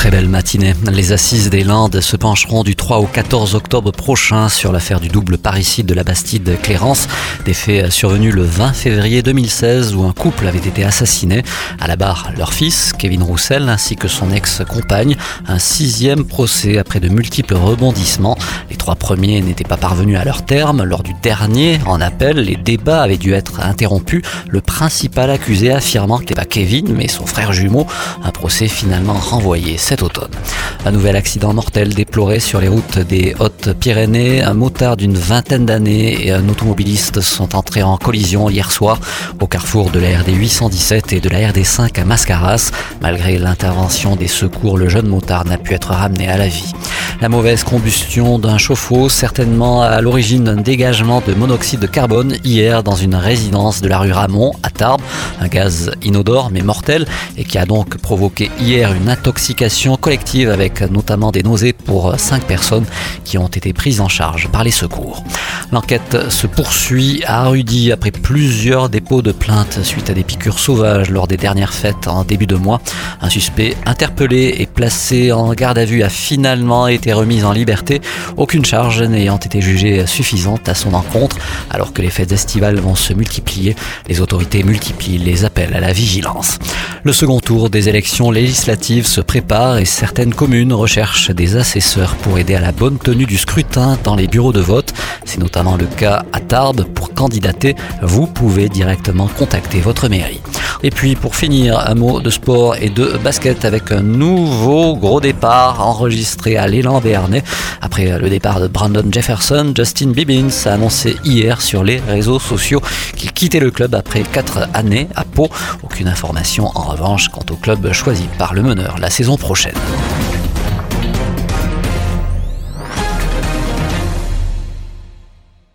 Très belle matinée. Les assises des Landes se pencheront du 3 au 14 octobre prochain sur l'affaire du double parricide de la Bastide Clérance. Des faits survenus le 20 février 2016 où un couple avait été assassiné. À la barre, leur fils, Kevin Roussel, ainsi que son ex-compagne. Un sixième procès après de multiples rebondissements. Les trois premiers n'étaient pas parvenus à leur terme. Lors du dernier, en appel, les débats avaient dû être interrompus. Le principal accusé affirmant que n'était pas Kevin, mais son frère jumeau. Un procès finalement renvoyé cet automne. Un nouvel accident mortel déploré sur les routes des Hautes-Pyrénées. Un motard d'une vingtaine d'années et un automobiliste sont entrés en collision hier soir au carrefour de la RD 817 et de la RD 5 à Mascaras. Malgré l'intervention des secours, le jeune motard n'a pu être ramené à la vie. La mauvaise combustion d'un chauffe-eau, certainement à l'origine d'un dégagement de monoxyde de carbone hier dans une résidence de la rue Ramon à Tarbes. Un gaz inodore mais mortel et qui a donc provoqué hier une intoxication collective avec notamment des nausées pour cinq personnes qui ont été prises en charge par les secours. L'enquête se poursuit à Rudy après plusieurs dépôts de plaintes suite à des piqûres sauvages lors des dernières fêtes en début de mois. Un suspect interpellé et placé en garde à vue a finalement été remise en liberté, aucune charge n'ayant été jugée suffisante à son encontre. Alors que les fêtes estivales vont se multiplier, les autorités multiplient les appels à la vigilance. Le second tour des élections législatives se prépare et certaines communes recherchent des assesseurs pour aider à la bonne tenue du scrutin dans les bureaux de vote. C'est notamment le cas à Tarbes. Pour candidater, vous pouvez directement contacter votre mairie. Et puis pour finir, un mot de sport et de basket avec un nouveau gros départ enregistré à l'élan béarnais. Après le départ de Brandon Jefferson, Justin Bibbins a annoncé hier sur les réseaux sociaux qu'il quittait le club après 4 années à Pau. Aucune information en revanche quant au club choisi par le meneur la saison prochaine.